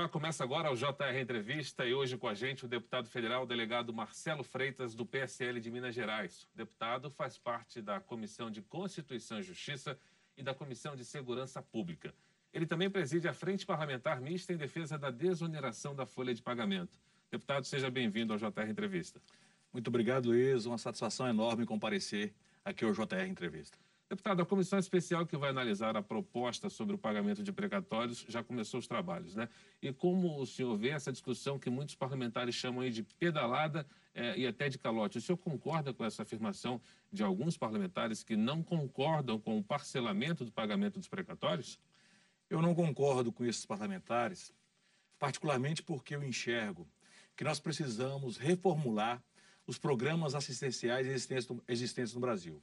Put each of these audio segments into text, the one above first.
Olá, começa agora o JR Entrevista e hoje com a gente o deputado federal delegado Marcelo Freitas, do PSL de Minas Gerais. O deputado faz parte da Comissão de Constituição e Justiça e da Comissão de Segurança Pública. Ele também preside a Frente Parlamentar Mista em defesa da desoneração da folha de pagamento. Deputado, seja bem-vindo ao JR Entrevista. Muito obrigado, Luiz. Uma satisfação enorme comparecer aqui ao JR Entrevista. Deputado, a comissão especial que vai analisar a proposta sobre o pagamento de precatórios já começou os trabalhos, né? E como o senhor vê essa discussão que muitos parlamentares chamam aí de pedalada é, e até de calote, o senhor concorda com essa afirmação de alguns parlamentares que não concordam com o parcelamento do pagamento dos precatórios? Eu não concordo com esses parlamentares, particularmente porque eu enxergo que nós precisamos reformular os programas assistenciais existentes no Brasil.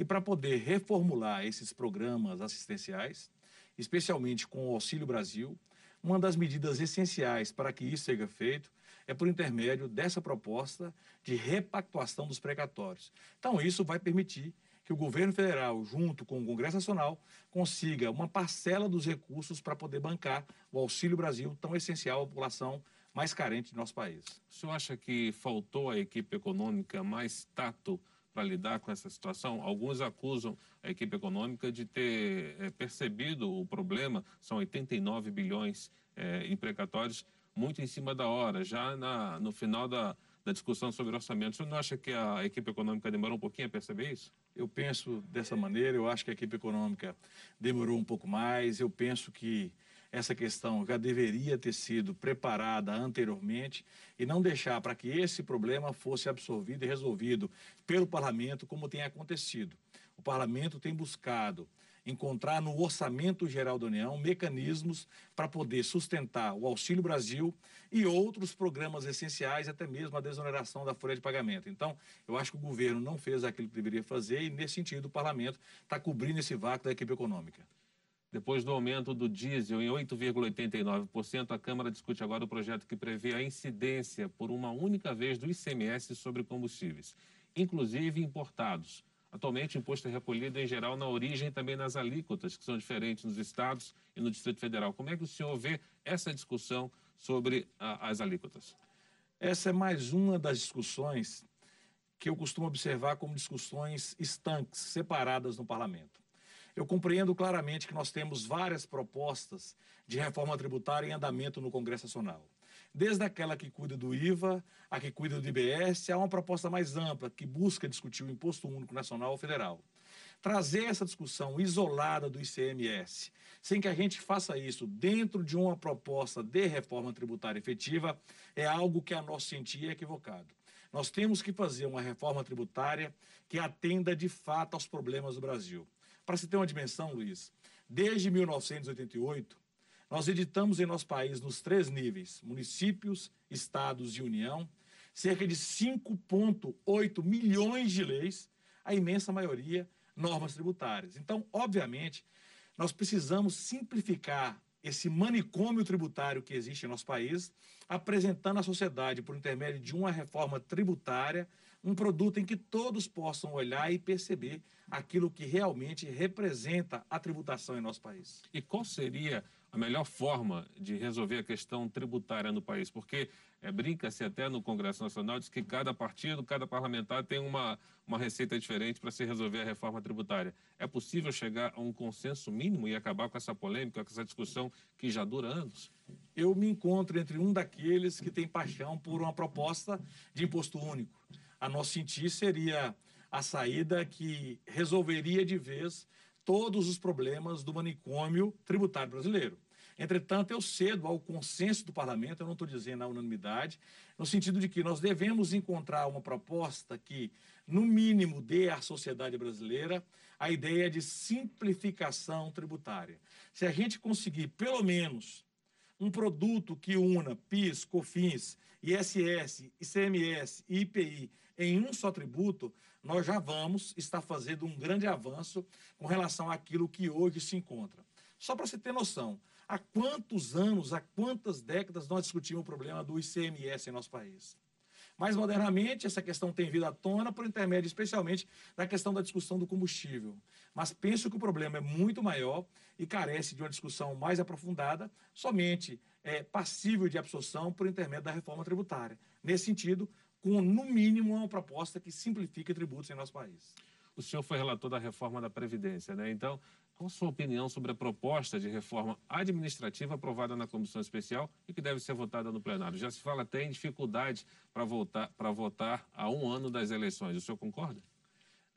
E para poder reformular esses programas assistenciais, especialmente com o Auxílio Brasil, uma das medidas essenciais para que isso seja feito é por intermédio dessa proposta de repactuação dos precatórios. Então, isso vai permitir que o governo federal, junto com o Congresso Nacional, consiga uma parcela dos recursos para poder bancar o Auxílio Brasil, tão essencial à população mais carente do nosso país. O senhor acha que faltou à equipe econômica mais tato para lidar com essa situação. Alguns acusam a equipe econômica de ter é, percebido o problema, são 89 bilhões é, em precatórios, muito em cima da hora, já na, no final da, da discussão sobre orçamento. Senhor não acha que a equipe econômica demorou um pouquinho a perceber isso? Eu penso dessa maneira, eu acho que a equipe econômica demorou um pouco mais, eu penso que essa questão já deveria ter sido preparada anteriormente e não deixar para que esse problema fosse absorvido e resolvido pelo parlamento, como tem acontecido. O parlamento tem buscado encontrar no Orçamento Geral da União mecanismos para poder sustentar o Auxílio Brasil e outros programas essenciais, até mesmo a desoneração da folha de pagamento. Então, eu acho que o governo não fez aquilo que deveria fazer e, nesse sentido, o parlamento está cobrindo esse vácuo da equipe econômica. Depois do aumento do diesel em 8,89%, a Câmara discute agora o projeto que prevê a incidência por uma única vez do ICMS sobre combustíveis, inclusive importados. Atualmente, o imposto é recolhido em geral na origem e também nas alíquotas, que são diferentes nos estados e no Distrito Federal. Como é que o senhor vê essa discussão sobre a, as alíquotas? Essa é mais uma das discussões que eu costumo observar como discussões estanques, separadas no parlamento. Eu compreendo claramente que nós temos várias propostas de reforma tributária em andamento no Congresso Nacional. Desde aquela que cuida do IVA, a que cuida do IBS, há uma proposta mais ampla que busca discutir o Imposto Único Nacional ou Federal. Trazer essa discussão isolada do ICMS, sem que a gente faça isso dentro de uma proposta de reforma tributária efetiva, é algo que a nosso sentir é equivocado. Nós temos que fazer uma reforma tributária que atenda de fato aos problemas do Brasil. Para se ter uma dimensão, Luiz, desde 1988, nós editamos em nosso país, nos três níveis, municípios, estados e União, cerca de 5,8 milhões de leis, a imensa maioria normas tributárias. Então, obviamente, nós precisamos simplificar esse manicômio tributário que existe em nosso país, apresentando à sociedade, por intermédio de uma reforma tributária, um produto em que todos possam olhar e perceber aquilo que realmente representa a tributação em nosso país. E qual seria a melhor forma de resolver a questão tributária no país? Porque é, brinca-se até no Congresso Nacional, diz que cada partido, cada parlamentar tem uma, uma receita diferente para se resolver a reforma tributária. É possível chegar a um consenso mínimo e acabar com essa polêmica, com essa discussão que já dura anos? Eu me encontro entre um daqueles que tem paixão por uma proposta de imposto único a nosso sentir, seria a saída que resolveria de vez todos os problemas do manicômio tributário brasileiro. Entretanto, eu cedo ao consenso do parlamento, eu não estou dizendo a unanimidade, no sentido de que nós devemos encontrar uma proposta que, no mínimo, dê à sociedade brasileira a ideia de simplificação tributária. Se a gente conseguir, pelo menos, um produto que una PIS, COFINS, ISS, ICMS e IPI em um só tributo, nós já vamos estar fazendo um grande avanço com relação àquilo que hoje se encontra. Só para você ter noção, há quantos anos, há quantas décadas nós discutimos o problema do ICMS em nosso país? Mais modernamente, essa questão tem vindo à tona por intermédio, especialmente, da questão da discussão do combustível. Mas penso que o problema é muito maior e carece de uma discussão mais aprofundada, somente é, passível de absorção por intermédio da reforma tributária. Nesse sentido, com, no mínimo, uma proposta que simplifique tributos em nosso país. O senhor foi relator da reforma da Previdência, né? Então, qual a sua opinião sobre a proposta de reforma administrativa aprovada na comissão especial e que deve ser votada no plenário? Já se fala até em dificuldade para votar, para votar a um ano das eleições. O senhor concorda?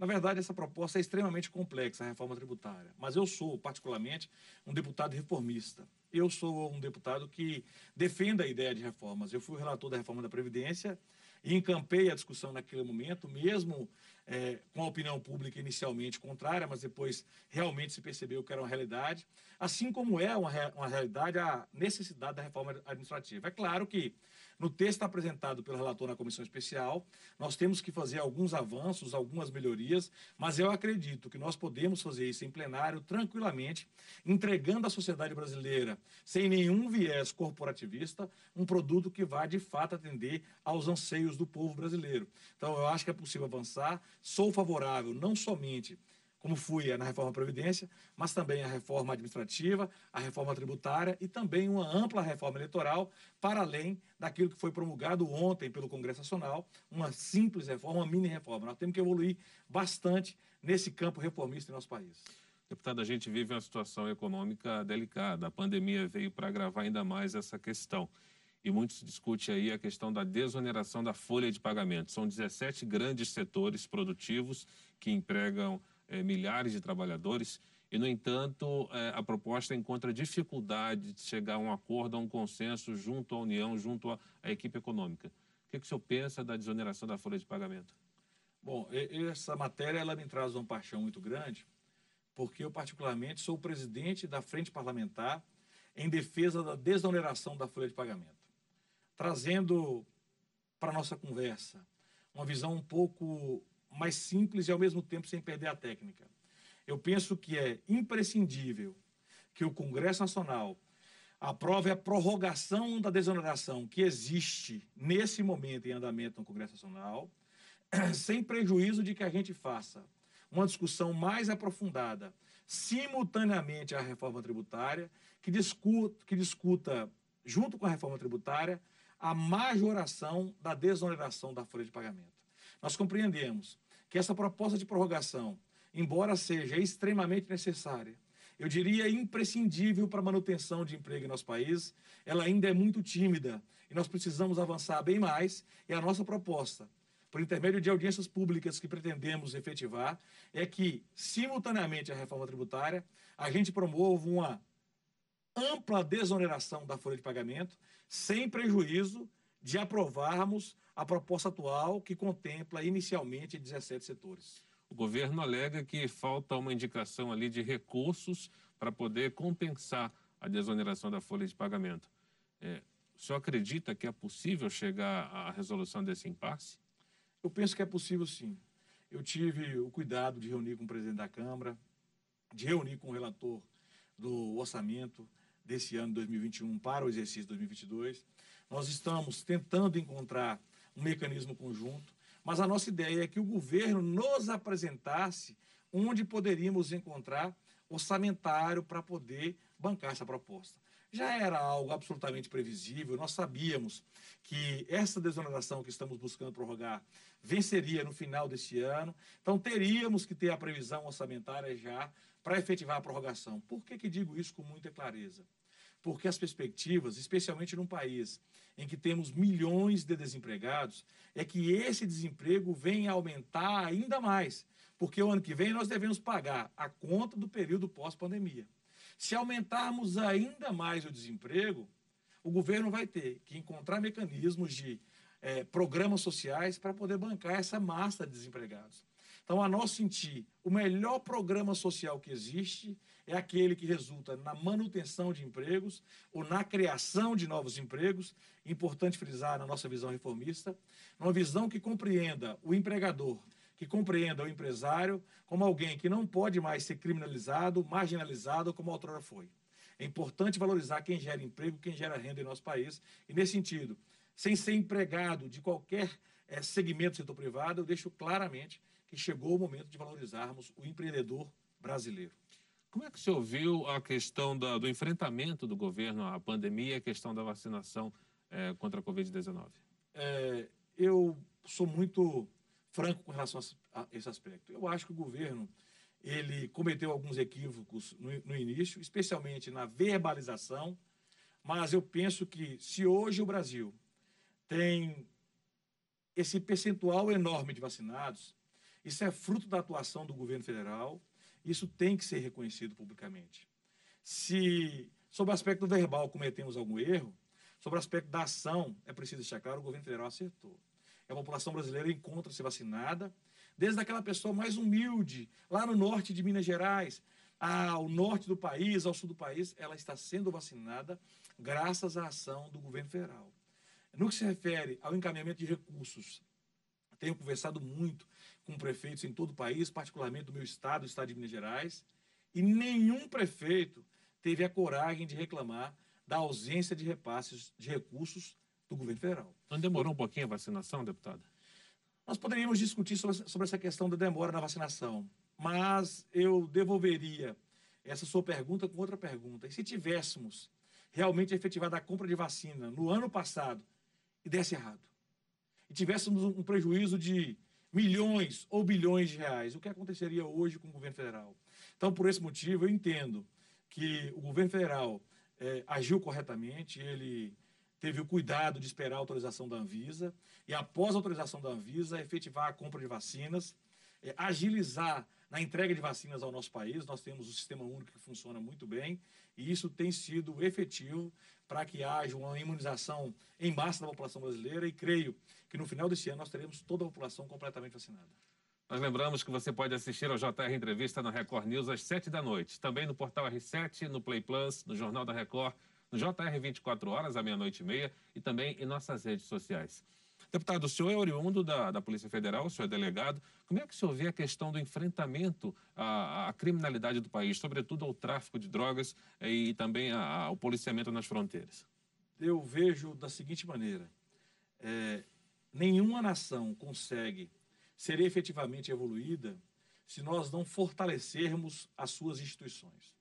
Na verdade, essa proposta é extremamente complexa, a reforma tributária. Mas eu sou, particularmente, um deputado reformista. Eu sou um deputado que defende a ideia de reformas. Eu fui relator da reforma da Previdência e encampei a discussão naquele momento, mesmo é, com a opinião pública inicialmente contrária, mas depois realmente se percebeu que era uma realidade, assim como é uma, uma realidade a necessidade da reforma administrativa. É claro que no texto apresentado pelo relator na comissão especial, nós temos que fazer alguns avanços, algumas melhorias, mas eu acredito que nós podemos fazer isso em plenário tranquilamente, entregando à sociedade brasileira, sem nenhum viés corporativista, um produto que vai de fato atender aos anseios do povo brasileiro. Então, eu acho que é possível avançar. Sou favorável não somente como fui na reforma Previdência, mas também a reforma administrativa, a reforma tributária e também uma ampla reforma eleitoral, para além daquilo que foi promulgado ontem pelo Congresso Nacional, uma simples reforma, uma mini reforma. Nós temos que evoluir bastante nesse campo reformista em nosso país. Deputado, a gente vive uma situação econômica delicada. A pandemia veio para agravar ainda mais essa questão. E muito se discute aí a questão da desoneração da folha de pagamento. São 17 grandes setores produtivos que empregam é, milhares de trabalhadores e, no entanto, é, a proposta encontra dificuldade de chegar a um acordo, a um consenso junto à União, junto à, à equipe econômica. O que, que o senhor pensa da desoneração da folha de pagamento? Bom, essa matéria ela me traz uma paixão muito grande, porque eu, particularmente, sou o presidente da Frente Parlamentar em defesa da desoneração da folha de pagamento. Trazendo para a nossa conversa uma visão um pouco mais simples e ao mesmo tempo sem perder a técnica. Eu penso que é imprescindível que o Congresso Nacional aprove a prorrogação da desoneração que existe nesse momento em andamento no Congresso Nacional, sem prejuízo de que a gente faça uma discussão mais aprofundada, simultaneamente à reforma tributária, que discuta, que discuta junto com a reforma tributária, a majoração da desoneração da folha de pagamento. Nós compreendemos que essa proposta de prorrogação, embora seja extremamente necessária, eu diria imprescindível para a manutenção de emprego em nosso país, ela ainda é muito tímida e nós precisamos avançar bem mais. E a nossa proposta, por intermédio de audiências públicas que pretendemos efetivar, é que, simultaneamente à reforma tributária, a gente promova uma ampla desoneração da folha de pagamento, sem prejuízo de aprovarmos a proposta atual, que contempla inicialmente 17 setores. O governo alega que falta uma indicação ali de recursos para poder compensar a desoneração da folha de pagamento. É, o senhor acredita que é possível chegar à resolução desse impasse? Eu penso que é possível sim. Eu tive o cuidado de reunir com o presidente da Câmara, de reunir com o relator do orçamento desse ano 2021 para o exercício 2022. Nós estamos tentando encontrar um mecanismo conjunto, mas a nossa ideia é que o governo nos apresentasse onde poderíamos encontrar orçamentário para poder bancar essa proposta. Já era algo absolutamente previsível, nós sabíamos que essa desoneração que estamos buscando prorrogar venceria no final deste ano, então teríamos que ter a previsão orçamentária já para efetivar a prorrogação. Por que, que digo isso com muita clareza? Porque as perspectivas, especialmente num país em que temos milhões de desempregados, é que esse desemprego venha a aumentar ainda mais, porque o ano que vem nós devemos pagar a conta do período pós-pandemia. Se aumentarmos ainda mais o desemprego, o governo vai ter que encontrar mecanismos de é, programas sociais para poder bancar essa massa de desempregados. Então, a nosso sentir, o melhor programa social que existe é aquele que resulta na manutenção de empregos ou na criação de novos empregos. Importante frisar na nossa visão reformista, uma visão que compreenda o empregador, que compreenda o empresário como alguém que não pode mais ser criminalizado, marginalizado como outrora foi. É importante valorizar quem gera emprego, quem gera renda em nosso país, e nesse sentido, sem ser empregado de qualquer é, segmento do setor privado, eu deixo claramente que chegou o momento de valorizarmos o empreendedor brasileiro. Como é que você ouviu a questão da, do enfrentamento do governo à pandemia e a questão da vacinação é, contra a Covid-19? É, eu sou muito franco com relação a esse aspecto. Eu acho que o governo ele cometeu alguns equívocos no, no início, especialmente na verbalização, mas eu penso que se hoje o Brasil tem esse percentual enorme de vacinados, isso é fruto da atuação do governo federal, isso tem que ser reconhecido publicamente. Se, sob o aspecto verbal, cometemos algum erro, sobre o aspecto da ação, é preciso deixar claro, o governo federal acertou. A população brasileira encontra-se vacinada, desde aquela pessoa mais humilde, lá no norte de Minas Gerais, ao norte do país, ao sul do país, ela está sendo vacinada graças à ação do governo federal. No que se refere ao encaminhamento de recursos, tenho conversado muito com prefeitos em todo o país, particularmente do meu estado, o estado de Minas Gerais, e nenhum prefeito teve a coragem de reclamar da ausência de repasses de recursos do governo federal. Não demorou um pouquinho a vacinação, deputado? Nós poderíamos discutir sobre, sobre essa questão da demora na vacinação, mas eu devolveria essa sua pergunta com outra pergunta. E se tivéssemos realmente efetivado a compra de vacina no ano passado e desse errado, e tivéssemos um prejuízo de milhões ou bilhões de reais, o que aconteceria hoje com o governo federal? Então, por esse motivo, eu entendo que o governo federal é, agiu corretamente, ele teve o cuidado de esperar a autorização da Anvisa e, após a autorização da Anvisa, efetivar a compra de vacinas, é, agilizar na entrega de vacinas ao nosso país. Nós temos o sistema único que funciona muito bem e isso tem sido efetivo para que haja uma imunização em massa da população brasileira e creio que no final desse ano nós teremos toda a população completamente vacinada. Nós lembramos que você pode assistir ao JR Entrevista na Record News às 7 da noite, também no portal R7, no Play Plus, no Jornal da Record, no JR 24 horas, à meia-noite e meia, e também em nossas redes sociais. Deputado, o senhor é oriundo da, da Polícia Federal, o senhor é delegado. Como é que o senhor vê a questão do enfrentamento à, à criminalidade do país, sobretudo ao tráfico de drogas eh, e também ao policiamento nas fronteiras? Eu vejo da seguinte maneira: é, nenhuma nação consegue ser efetivamente evoluída se nós não fortalecermos as suas instituições.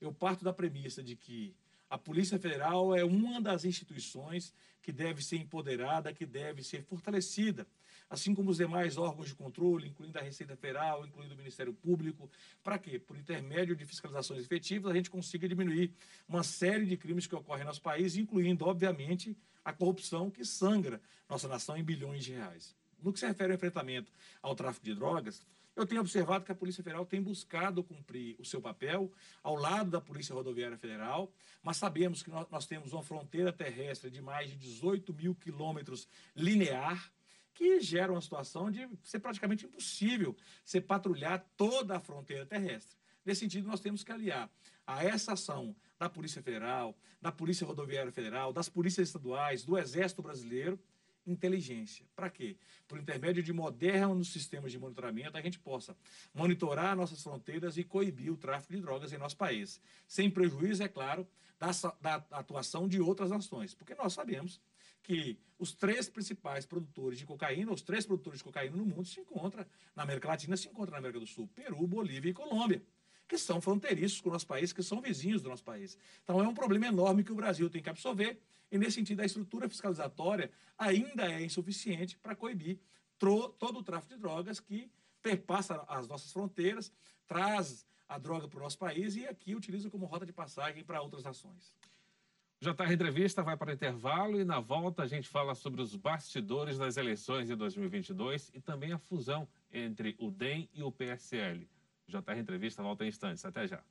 Eu parto da premissa de que a Polícia Federal é uma das instituições que deve ser empoderada, que deve ser fortalecida, assim como os demais órgãos de controle, incluindo a Receita Federal, incluindo o Ministério Público. Para quê? Por intermédio de fiscalizações efetivas, a gente consiga diminuir uma série de crimes que ocorrem no nosso país, incluindo, obviamente, a corrupção que sangra nossa nação em bilhões de reais. No que se refere ao enfrentamento ao tráfico de drogas, eu tenho observado que a Polícia Federal tem buscado cumprir o seu papel ao lado da Polícia Rodoviária Federal, mas sabemos que nós, temos uma fronteira terrestre de mais de 18 mil quilômetros linear, que gera uma situação de ser praticamente impossível você patrulhar toda a fronteira terrestre. Nesse sentido, nós temos que aliar a essa ação da Polícia Federal, da Polícia Rodoviária Federal, das polícias estaduais, do Exército Brasileiro, inteligência. Para quê? Por intermédio de modernos sistemas de monitoramento, a gente possa monitorar nossas fronteiras e coibir o tráfico de drogas em nosso país. Sem prejuízo, é claro, da, da atuação de outras nações. Porque nós sabemos que os três principais produtores de cocaína, os três produtores de cocaína no mundo se encontram, na América Latina se encontram na América do Sul, Peru, Bolívia e Colômbia que são fronteiriços com o nosso país, que são vizinhos do nosso país. Então é um problema enorme que o Brasil tem que absorver e, nesse sentido, a estrutura fiscalizatória ainda é insuficiente para coibir todo o tráfico de drogas que perpassa as nossas fronteiras, traz a droga para o nosso país e aqui utiliza como rota de passagem para outras nações. Já está a entrevista, vai para o intervalo e na volta a gente fala sobre os bastidores das eleições de 2022 e também a fusão entre o DEM e o PSL. JR tá Entrevista volta em instantes. Até já.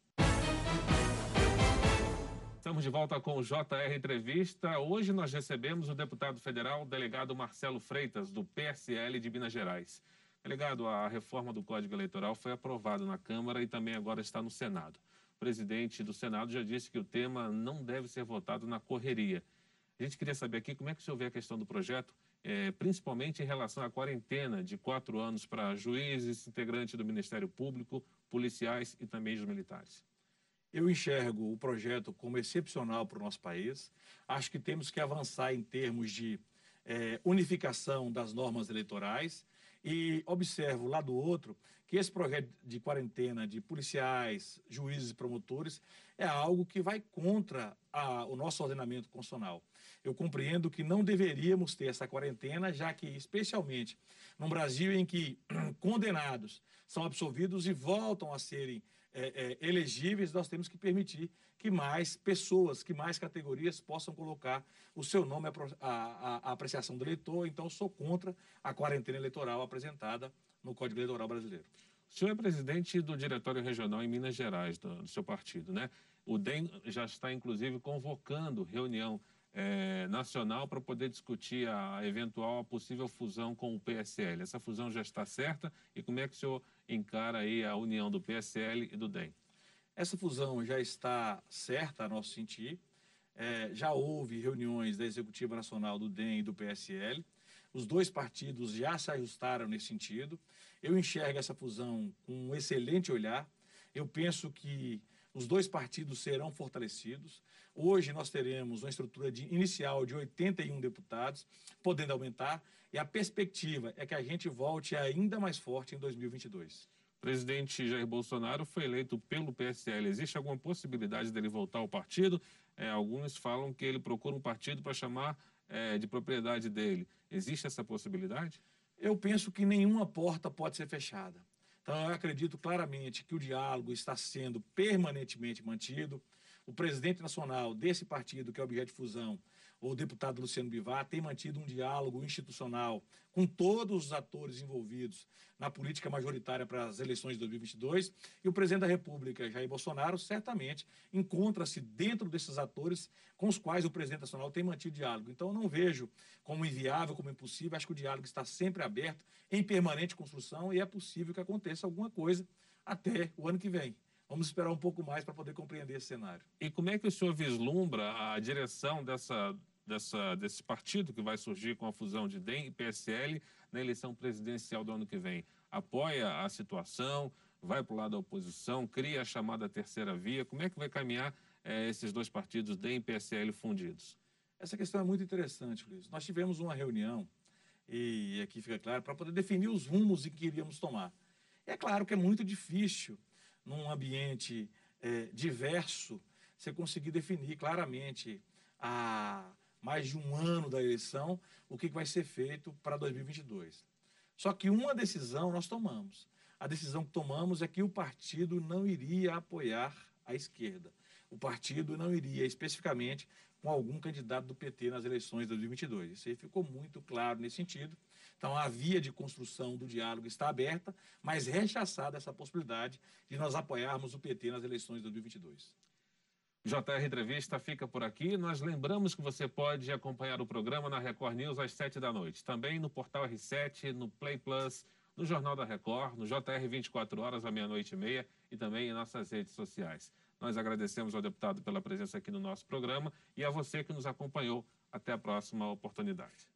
Estamos de volta com o JR Entrevista. Hoje nós recebemos o deputado federal, delegado Marcelo Freitas, do PSL de Minas Gerais. Delegado, a reforma do Código Eleitoral foi aprovada na Câmara e também agora está no Senado. O presidente do Senado já disse que o tema não deve ser votado na correria. A gente queria saber aqui como é que o senhor vê a questão do projeto, é, principalmente em relação à quarentena de quatro anos para juízes, integrantes do Ministério Público, policiais e também os militares. Eu enxergo o projeto como excepcional para o nosso país. Acho que temos que avançar em termos de é, unificação das normas eleitorais e observo lá do outro que esse projeto de quarentena de policiais, juízes e promotores é algo que vai contra a, o nosso ordenamento constitucional. Eu compreendo que não deveríamos ter essa quarentena, já que, especialmente num Brasil em que condenados são absolvidos e voltam a serem é, é, elegíveis, nós temos que permitir que mais pessoas, que mais categorias possam colocar o seu nome à, apreciação do eleitor. Então, sou contra a quarentena eleitoral apresentada no Código Eleitoral Brasileiro. O senhor é presidente do Diretório Regional em Minas Gerais, do, do seu partido, né? O DEM já está, inclusive, convocando reunião é, nacional para poder discutir a eventual, a possível fusão com o PSL. Essa fusão já está certa e como é que o senhor encara aí a união do PSL e do DEM? Essa fusão já está certa, a nosso sentir. É, já houve reuniões da Executiva Nacional do DEM e do PSL. Os dois partidos já se ajustaram nesse sentido. Eu enxergo essa fusão com um excelente olhar. Eu penso que os dois partidos serão fortalecidos. Hoje nós teremos uma estrutura de, inicial de 81 deputados, podendo aumentar, e a perspectiva é que a gente volte ainda mais forte em 2022. O presidente Jair Bolsonaro foi eleito pelo PSL. Existe alguma possibilidade dele voltar ao partido? É, alguns falam que ele procura um partido para chamar é, de propriedade dele. Existe essa possibilidade? Eu penso que nenhuma porta pode ser fechada. Então, eu acredito claramente que o diálogo está sendo permanentemente mantido. O presidente nacional desse partido, que é objeto de fusão, o deputado Luciano Bivar, tem mantido um diálogo institucional com todos os atores envolvidos na política majoritária para as eleições de 2022. E o presidente da República, Jair Bolsonaro, certamente encontra-se dentro desses atores com os quais o presidente nacional tem mantido diálogo. Então, eu não vejo como inviável, como impossível. Acho que o diálogo está sempre aberto, em permanente construção, e é possível que aconteça alguma coisa até o ano que vem. Vamos esperar um pouco mais para poder compreender esse cenário. E como é que o senhor vislumbra a direção dessa, dessa, desse partido que vai surgir com a fusão de DEM e PSL na eleição presidencial do ano que vem? Apoia a situação, vai para o lado da oposição, cria a chamada terceira via? Como é que vai caminhar é, esses dois partidos, DEM e PSL, fundidos? Essa questão é muito interessante, Luiz. Nós tivemos uma reunião, e aqui fica claro, para poder definir os rumos que iríamos tomar. É claro que é muito difícil num ambiente é, diverso, você conseguir definir claramente a mais de um ano da eleição o que vai ser feito para 2022. Só que uma decisão nós tomamos. A decisão que tomamos é que o partido não iria apoiar a esquerda. O partido não iria especificamente com algum candidato do PT nas eleições de 2022. Isso aí ficou muito claro nesse sentido. Então, a via de construção do diálogo está aberta, mas rechaçada essa possibilidade de nós apoiarmos o PT nas eleições de 2022. JR Entrevista fica por aqui. Nós lembramos que você pode acompanhar o programa na Record News às 7 da noite. Também no Portal R7, no Play Plus, no Jornal da Record, no JR 24 horas à meia-noite e meia e também em nossas redes sociais. Nós agradecemos ao deputado pela presença aqui no nosso programa e a você que nos acompanhou. Até a próxima oportunidade.